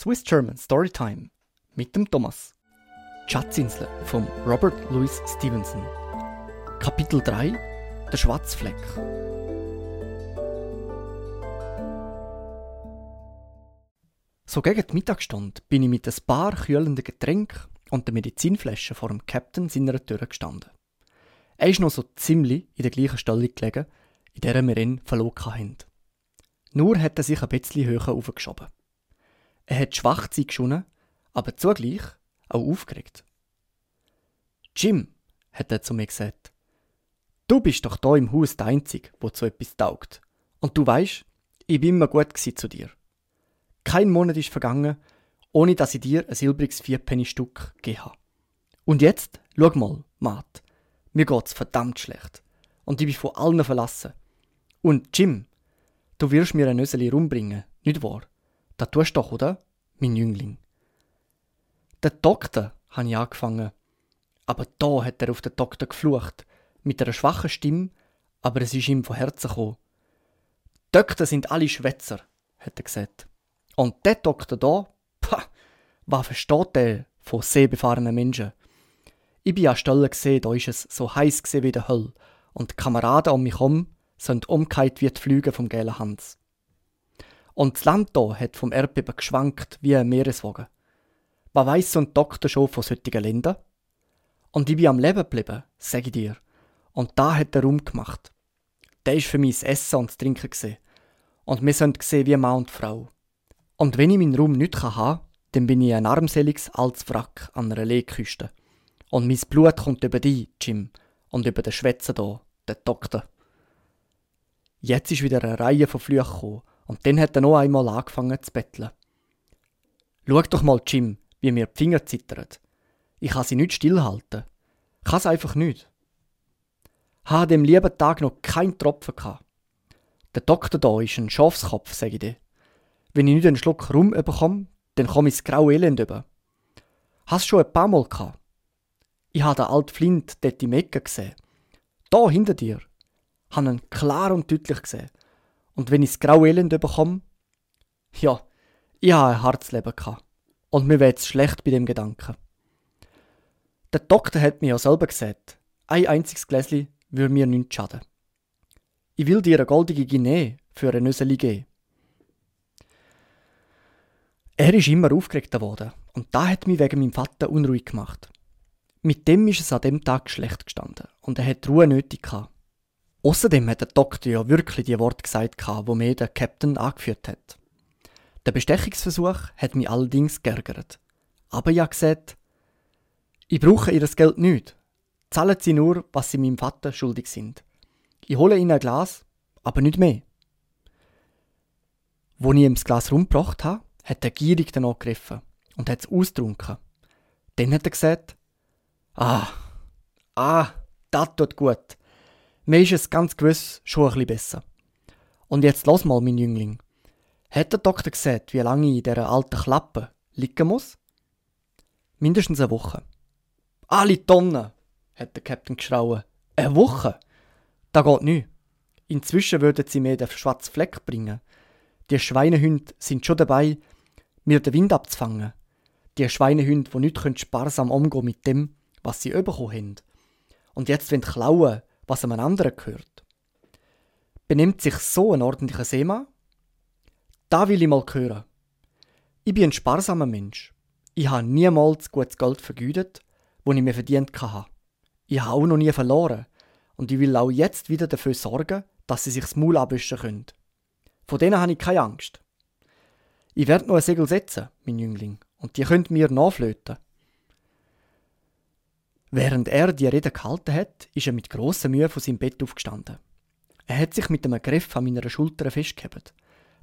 Swiss German Storytime mit dem Thomas. Schatzinsel von Robert Louis Stevenson. Kapitel 3 Der Schwarzfleck. So gegen die Mittagsstunde bin ich mit ein paar kühlenden Getränken und der Medizinflasche vor dem Captain seiner Tür gestanden. Er ist noch so ziemlich in der gleichen Stellung gelegen, in der wir ihn verloren haben. Nur hat er sich ein bisschen höher aufgeschoben. Er hat schwach geschonnen, aber zugleich auch aufgeregt. Jim, hat er zu mir gesagt, du bist doch da im Haus der Einzige, wo zu etwas taugt. Und du weißt, ich bin immer gut zu dir. Kein Monat ist vergangen, ohne dass ich dir ein silbriges Vierpenny-Stück gegeben habe. Und jetzt, schau mal, Matt, mir geht's verdammt schlecht. Und ich bin von allen verlassen. Und Jim, du wirst mir ein Nöseli rumbringen, nicht wahr? Das tust du doch, oder? Mein Jüngling. Der Doktor, habe ich angefangen. Aber da hat er auf den Doktor geflucht. Mit einer schwachen Stimme, aber es ist ihm von Herzen gekommen. Doktor sind alle Schwätzer, hat er gesagt. Und der Doktor da, pah, was versteht der von seebefahrenen Menschen? Ich bin an Stellen gesehen, da ist es so heiß wie der Hölle. Und die Kameraden um mich herum sind umgekehrt wie die Flüge vom gelben Hans. Und das Land hier hat vom Erdbeben geschwankt wie ein Meereswogen. Was weiss so ein Doktor schon von solchen Ländern? Und ich bin am Leben geblieben, sage ich dir. Und da hat er Raum gemacht. Der ist für mich das Essen und das Trinken gesehen. Und wir sind gesehen wie Mann und Frau. Und wenn ich meinen Raum nicht haben dann bin ich ein armseliges altes Wrack an einer Lehküste. Und mein Blut kommt über dich, Jim, und über den Schwätzer hier, den Doktor. Jetzt ist wieder eine Reihe von Flüchen gekommen, und dann hat er noch einmal angefangen zu betteln. Schau doch mal, Jim, wie mir die Finger zittern. Ich kann sie nicht stillhalten. Ich kann es einfach nicht. Ich habe an dem lieben Tag noch keinen Tropfen gehabt. Der Doktor da ist ein Schafskopf, sage ich dir. Wenn ich nicht einen Schluck rum bekomme, dann komme ich ins graue Elend über. Hast schon ein paar Mal gehabt? Ich habe den alten Flint dort im Ecken gesehen. Da hinter dir. Ich habe ihn klar und deutlich gesehen. Und wenn ich das graue Elend bekomme, ja, ich habe ein Herzleben gehabt. Und mir wird schlecht bei dem Gedanken. Der Doktor hat mir ja selber gesagt, ein einziges Gläschen würde mir nichts schaden. Ich will dir eine goldige Guinee für ein Nüsseli geben. Er ist immer aufgeregter geworden und da hat mich wegen meinem Vater unruhig gemacht. Mit dem ist es an dem Tag schlecht gestanden und er hat Ruhe nötig gehabt. Außerdem hat der Doktor ja wirklich die Worte gesagt, wo mir der Captain angeführt hat. Der Bestechungsversuch hat mich allerdings geärgert. Aber ich habe gesagt, ich brauche ihr Geld nicht. Zahlen sie nur, was sie meinem Vater schuldig sind. Ich hole ihnen ein Glas, aber nicht mehr. Wo ich ihm das Glas rumgebracht habe, hat er gierig danach gegriffen und hat es ausgetrunken. Dann hat er gesagt, ah, ah, das tut gut. Mir ist es ganz gewiss schon ein bisschen besser. Und jetzt lass mal, mein Jüngling. Hat der Doktor gesagt, wie lange ich in dieser alten Klappe liegen muss? Mindestens eine Woche. Alle Tonnen, hat der Captain geschrauen. Eine Woche? Da geht nicht. Inzwischen würden sie mir den schwarzen Fleck bringen. Die Schweinehunde sind schon dabei, mir den Wind abzufangen. Die Schweinehunde, die nicht sparsam umgehen mit dem, was sie bekommen haben. Und jetzt wollen klauen, was einem anderen gehört. Benimmt sich so ein ordentlicher Seemann? Da will ich mal hören. Ich bin ein sparsamer Mensch. Ich habe niemals gutes Geld vergütet, das ich mir verdient habe. Ich habe auch noch nie verloren und ich will auch jetzt wieder dafür sorgen, dass sie sich das Maul abwischen können. Von denen habe ich keine Angst. Ich werde noch ein Segel setzen, mein Jüngling, und die könnt mir nachflöten. Während er die Rede gehalten hat, ist er mit grosser Mühe von seinem Bett aufgestanden. Er hat sich mit einem Griff an meiner Schulter festgehalten,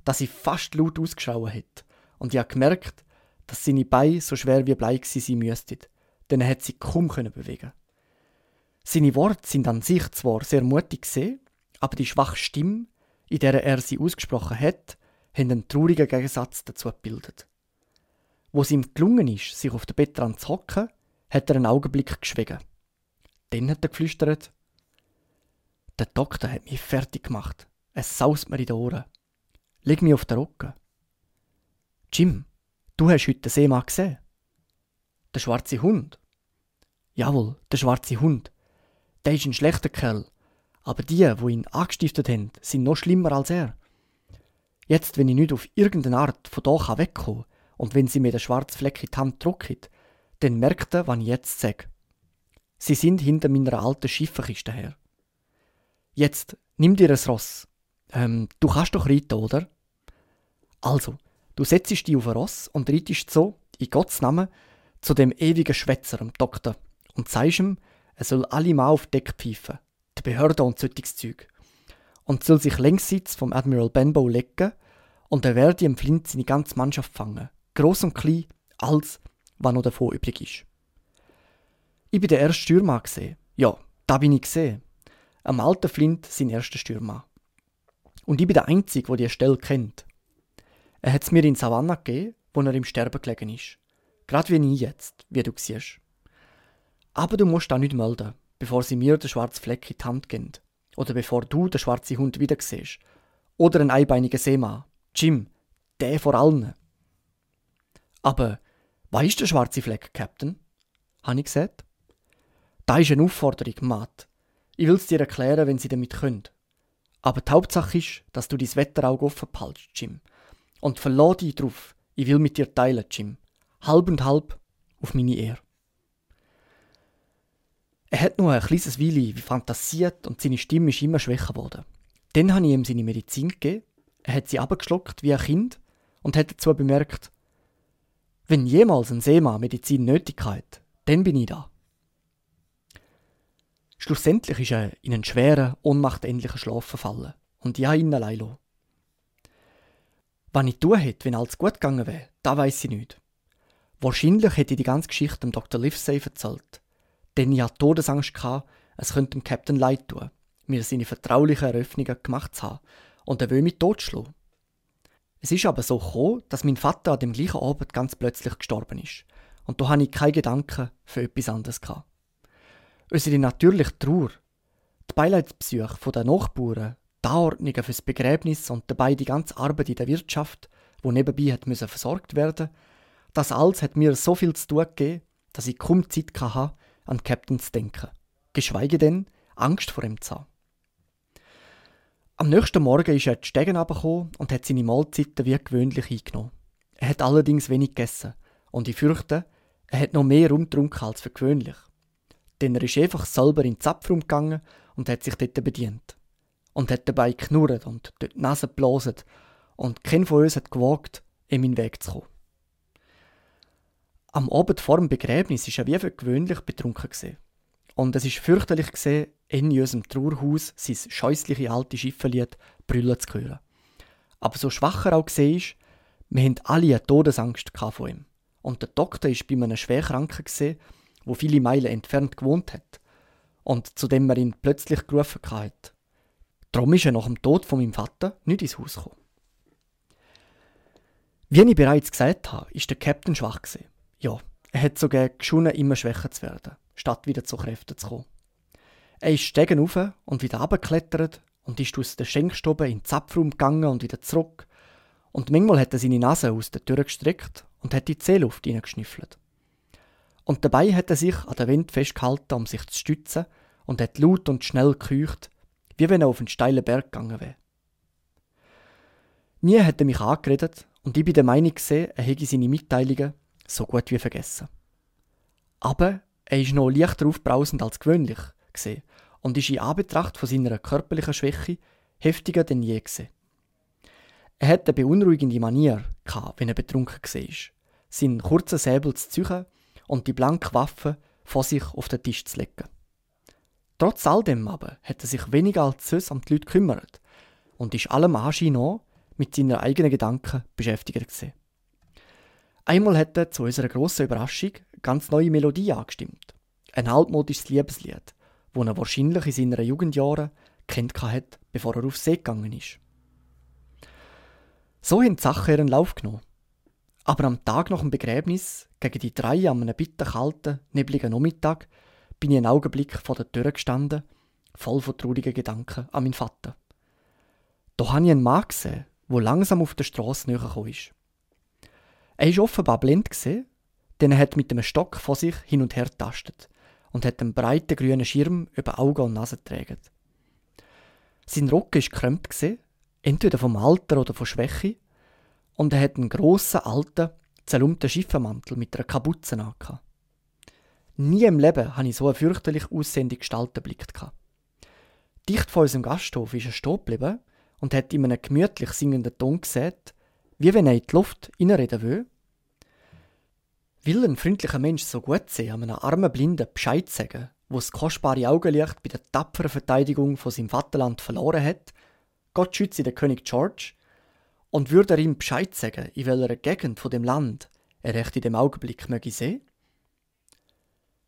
dass sie fast laut ausgeschaut hat, und ich habe gemerkt, dass seine Beine so schwer wie Blei sein müssten, denn er hat sie kaum bewegen. Seine Worte sind an sich zwar sehr mutig gesehen, aber die schwache Stimme, in der er sie ausgesprochen hat, haben einen traurigen Gegensatz dazu gebildet. Wo es ihm gelungen ist, sich auf den Bettrand zu hocken, hat er einen Augenblick geschwiegen. Dann hat er geflüstert, der Doktor hat mich fertig gemacht. Es saust mir in die Ohren. Leg mich auf den Rücken. Jim, Du hast heute den Seemann gesehen? Der schwarze Hund? Jawohl, der schwarze Hund. Der ist ein schlechter Kerl. Aber die, wo ihn angestiftet haben, sind noch schlimmer als er. Jetzt, wenn ich nicht auf irgendeine Art von da wegkomme und wenn sie mir den schwarzen Fleck in die Hand drücken, dann merkt er, was ich jetzt sage. Sie sind hinter meiner alten Schifferkiste her. Jetzt, nimm dir ein Ross. Ähm, du kannst doch reiten, oder? Also, du setzt dich auf ein Ross und reitest so, in Gottes Namen, zu dem ewigen Schwätzer, dem Doktor, und sagst ihm, er soll alle mal auf Deck pfeifen, die Behörde und solches. Und soll sich längssitz vom Admiral Benbow legen und er werde im Flint seine ganze Mannschaft fangen, groß und klein, alles, was noch davon übrig ist. Ich bin der erste Stürmer gesehen. Ja, da bin ich gesehen. Am alten Flint sein erster Stürmer. Und ich bin der Einzige, der diese Stelle kennt. Er hat es mir in Savannah gegeben, wo er im Sterben gelegen ist. Gerade wie ich jetzt, wie du siehst. Aber du musst da nicht melden, bevor sie mir den schwarzen Fleck in die Hand geben. Oder bevor du den schwarzen Hund wieder siehst. Oder einen einbeinigen Seemann. Jim, der vor allen. Aber, was ist der schwarze Fleck, Captain? Habe ich gesagt. Da ist eine Aufforderung, Matt. Ich will es dir erklären, wenn sie damit könnt. Aber die Hauptsache ist, dass du dein Wetterauge offen behältst, Jim. Und verlass dich drauf. Ich will mit dir teilen, Jim. Halb und halb auf meine Ehre. Er hat nur ein kleines Weile wie fantasiert und seine Stimme ist immer schwächer geworden. Dann habe ich ihm seine Medizin gegeben. Er hat sie abgeschluckt wie ein Kind und hat dazu bemerkt, wenn jemals ein Seemann Medizin nötig hat, dann bin ich da. Schlussendlich ist er in einen schweren, ohnmachtähnlichen Schlaf verfallen und ich habe ihn allein lassen. Was ich tun hätte, wenn alles gut gegangen wäre, da weiß ich nicht. Wahrscheinlich hätte ich die ganze Geschichte dem Dr. Livesey erzählt. Denn ich hatte Todesangst, gehabt, es könnte dem Captain leid tun, mir seine vertraulichen Eröffnungen gemacht zu haben und er will mich totschlagen. Es ist aber so gekommen, dass mein Vater an dem gleichen Abend ganz plötzlich gestorben ist. Und da hatte ich keine Gedanken für etwas anderes. Gehabt. Unsere natürliche Trauer, die Beileidsbesuche der Nachbarn, die Anordnungen fürs Begräbnis und dabei die ganze Arbeit in der Wirtschaft, wo nebenbei hat müssen versorgt werden, das alles hat mir so viel zu tun gegeben, dass ich kaum Zeit hatte, an Captain zu denken. Geschweige denn, Angst vor ihm zu haben. Am nächsten Morgen ist er die Stegen und hat seine Mahlzeiten wie gewöhnlich eingenommen. Er hat allerdings wenig gegessen und ich fürchte, er hat noch mehr rumgetrunken als für gewöhnlich. Denn er ist einfach selber in den Zapfraum gegangen und hat sich dort bedient. Und hat dabei knurrt und dort die Nase geblasen und kein von uns hat gewagt, ihm in den Weg zu kommen. Am Abend vor dem Begräbnis war er wie für gewöhnlich betrunken. Gewesen. Und es ist fürchterlich gesehen, in unserem Trauerhaus sein scheußliche alte Schiffenlied brüllen zu hören. Aber so schwacher auch gesehen ist, wir haben alle eine Todesangst von ihm. Und der Doktor ist bei einem Schwerkranken wo viele Meilen entfernt gewohnt hat und zu dem er ihn plötzlich gerufen hat. Darum ist er nach dem Tod von meinem Vater nicht ins Haus gekommen. Wie ich bereits gesagt habe, ist der Captain schwach. Ja, er hat sogar geschunden, immer schwächer zu werden, statt wieder zu Kräften zu kommen. Er ist Stegen rauf und wieder abgeklettert und ist aus der Schenkstube in den Zapfraum gegangen und wieder zurück. Und manchmal hat er seine Nase aus der Tür gestreckt und hat die Seeluft hineingeschnüffelt. Und dabei hat er sich an der Wind festgehalten, um sich zu stützen, und hat laut und schnell gekeucht, wie wenn er auf einen steilen Berg gegangen wäre. Nie hat er mich angeredet und ich bin der Meinung gesehen, er hätte seine Mitteilungen so gut wie vergessen. Aber er ist noch leichter aufbrausend als gewöhnlich gesehen und ist in Anbetracht von seiner körperlichen Schwäche heftiger denn je gesehen. Er hatte eine beunruhigende Manier, gehabt, wenn er betrunken war. Seinen kurzen Säbel zu ziehen und die blanke Waffe vor sich auf den Tisch zu legen. Trotz all dem aber hat er sich weniger als sonst um die Leute gekümmert und ist allem Anschein nach mit seinen eigenen Gedanken beschäftigt gewesen. Einmal hat er zu unserer grossen Überraschung ganz neue Melodie angestimmt. Ein altmodisches Liebeslied, wo er wahrscheinlich in seinen Jugendjahren kennt hat, bevor er auf See gegangen ist. So haben die Sachen ihren Lauf genommen. Aber am Tag nach dem Begräbnis, gegen die drei an einem bitterkalten, nebligen Nachmittag, bin ich einen Augenblick vor der Tür gestanden, voll von traurigen Gedanken an meinen Vater. Da habe ich einen Mann gesehen, der langsam auf der Straße näher ist. Er war offenbar blind, denn er hat mit einem Stock vor sich hin und her tastet und hat einen breiten grünen Schirm über Augen und Nase getragen. Sein Rücken war gekrümmt, entweder vom Alter oder von Schwäche, und er hat einen grossen, alten, zerlumpten Schiffenmantel mit einer Kapuze an. Nie im Leben habe ich so eine fürchterlich aussehende Gestalt erblickt. Dicht vor unserem Gasthof ist er stehen geblieben und hat in einem gemütlich singenden Ton gesagt, wie wenn er in die Luft reinreden will. Will ein freundlicher Mensch so gut sein, einem armen Blinden Bescheid sagen, wo das kostbare Augenlicht bei der tapferen Verteidigung von seinem Vaterland verloren hat, Gott schütze den König George, und würde er ihm Bescheid sagen, in welcher Gegend von dem Land er recht in dem Augenblick möge sehen?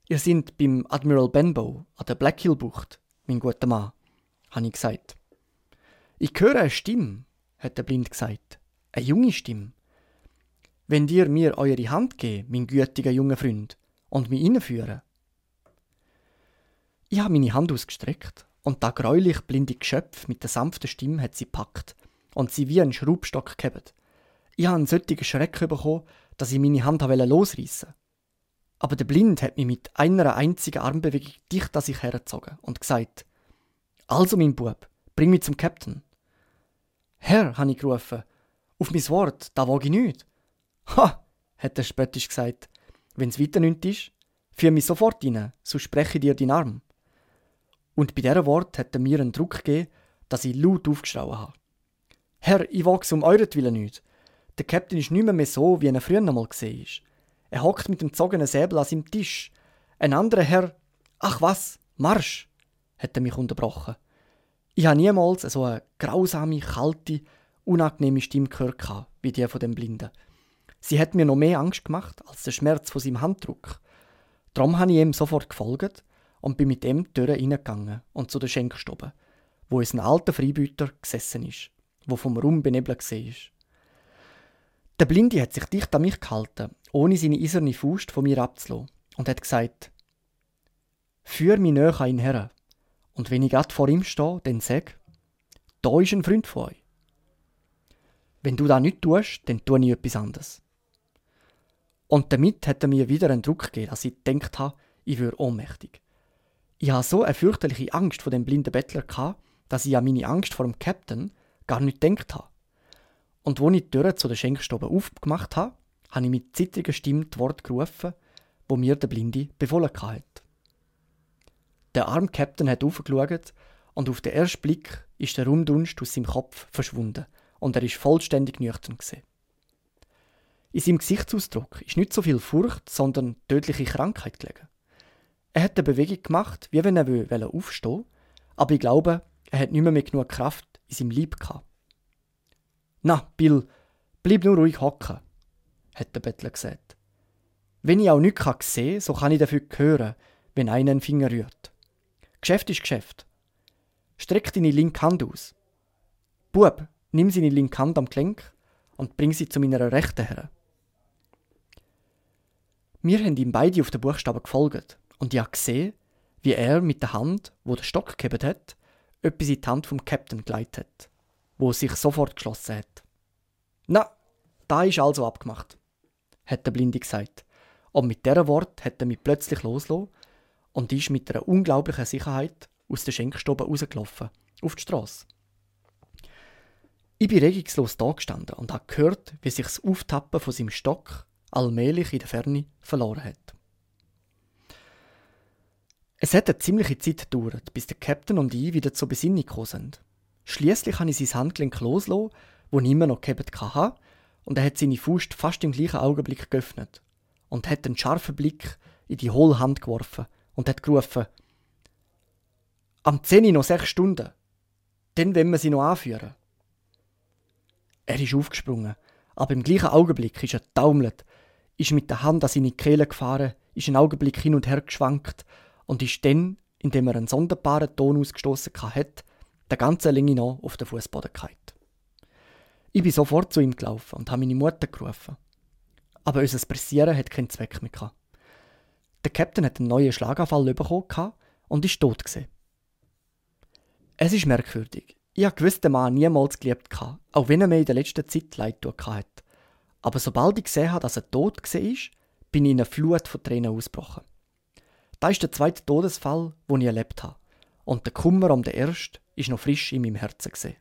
Ihr seid beim Admiral Benbow an der Black Hill Bucht, mein guter Mann, habe ich gesagt. Ich höre eine Stimme, hat der Blind gesagt. Eine junge Stimme. Wenn dir mir eure Hand gebt, mein gütiger junger Freund, und mich hineinführen. Ich habe meine Hand ausgestreckt und da gräulich blinde Geschöpf mit der sanften Stimme hat sie packt und sie wie ein Schraubstock gehabt. Ich habe einen solchen Schreck bekommen, dass ich meine Hand losreißen Aber der Blind hat mich mit einer einzigen Armbewegung dicht an sich hergezogen und gesagt: Also, mein Bub, bring mich zum Captain. Herr, habe ich gerufen, auf mein Wort, da wage ich nicht. Ha, hat er spöttisch gesagt, wenn's weiter nichts ist, führ mich sofort rein, so spreche dir den Arm. Und bei dieser Wort hat er mir einen Druck gegeben, dass ich laut aufgeschrauen habe. Herr, ich wag's um euretwillen nicht. Der Captain ist nicht mehr, mehr so, wie er früher einmal gesehen ist. Er hockt mit dem zogenen Säbel an seinem Tisch. Ein anderer Herr, ach was, Marsch, hat er mich unterbrochen. Ich habe niemals so eine grausame, kalte, unangenehme Stimme gehört wie die von dem Blinden. Sie hat mir noch mehr Angst gemacht als der Schmerz von seinem Handdruck. Darum habe ich ihm sofort gefolgt und bin mit ihm die Tür reingegangen und zu der Schenkstube, wo ein alter Freibüter gesessen ist wo vom Rum benebelt war. Der Blinde hat sich dicht an mich gehalten, ohne seine eiserne Faust von mir abzulassen, und hat gesagt, Führ mich näher an ihn her, und wenn ich grad vor ihm stehe, dann sag, da ist ein Freund von euch. Wenn du das nicht tust, dann tue ich etwas anderes. Und damit hat er mir wieder einen Druck gegeben, dass ich gedacht habe, ich würde ohnmächtig. Ich hatte so eine fürchterliche Angst vor dem blinden Bettler, dass ich an meine Angst vor dem Captain gar nicht gedacht habe. Und als ich die Tür zu der Schenkstube aufgemacht habe, habe ich mit zittriger Stimme die Worte gerufen, wo mir der Blinde befohlen hat. Der arme Captain hat aufgeschaut und auf den ersten Blick ist der Rumdunst aus seinem Kopf verschwunden und er ist vollständig nüchtern gewesen. In seinem Gesichtsausdruck ist nicht so viel Furcht, sondern tödliche Krankheit gelegen. Er hat eine Bewegung gemacht, wie wenn er aufstehen will, aber ich glaube, er hat nicht mehr, mehr genug Kraft in seinem Leib gehabt. Na, Bill, bleib nur ruhig hocken, hat der Bettler gesagt. Wenn ich auch nichts sehen kann, so kann ich dafür hören, wenn einer einen Finger rührt. Geschäft ist Geschäft. Streck deine linke Hand aus. Bub, nimm seine linke Hand am Gelenk und bring sie zu meiner rechten her. Wir haben ihm beide auf den Buchstaben gefolgt und ich habe gesehen, wie er mit der Hand, wo der Stock gehabt hat, etwas in die Hand vom Captain geleitet hat, wo sich sofort geschlossen hat. Na, da ist also abgemacht, hat der Blinde gesagt. Und mit dieser Wort hat er mich plötzlich losgelassen und ist mit einer unglaublichen Sicherheit aus der Schenkstube rausgelaufen, auf die Straße. Ich bin regungslos da gestanden und habe gehört, wie sich das Auftappen von seinem Stock allmählich in der Ferne verloren hat. Es hat eine ziemliche Zeit gedauert, bis der Captain und ich wieder zur Besinnung gekommen sind. Schließlich habe ich sein Handgelenk losgelassen, das ich immer noch gehabt hatte, und er hat seine Faust fast im gleichen Augenblick geöffnet und hat einen scharfen Blick in die hohle Hand geworfen und hat gerufen: Am 10 noch sechs Stunden. Dann wollen wir sie noch anführen. Er ist aufgesprungen, aber im gleichen Augenblick ist er taumelt, ist mit der Hand an seine Kehle gefahren, ist einen Augenblick hin und her geschwankt und ist dann, indem er einen sonderbaren Ton ausgestoßen hat, der ganze Länge noch auf den Fußboden gefallen. Ich bin sofort zu ihm gelaufen und habe meine Mutter gerufen. Aber unser Pressieren hat keinen Zweck mehr gehabt. Der Captain hat einen neuen Schlaganfall bekommen und ist tot gewesen. Es ist merkwürdig. Ich habe gewusst den Mann niemals geliebt, auch wenn er mir in der letzten Zeit leid hat. Aber sobald ich gesehen habe, dass er tot war, bin ich in eine Flut von Tränen ausgebrochen. Das ist der zweite Todesfall, den ich erlebt habe. Und der Kummer um den ersten ist noch frisch in meinem Herzen gesehen.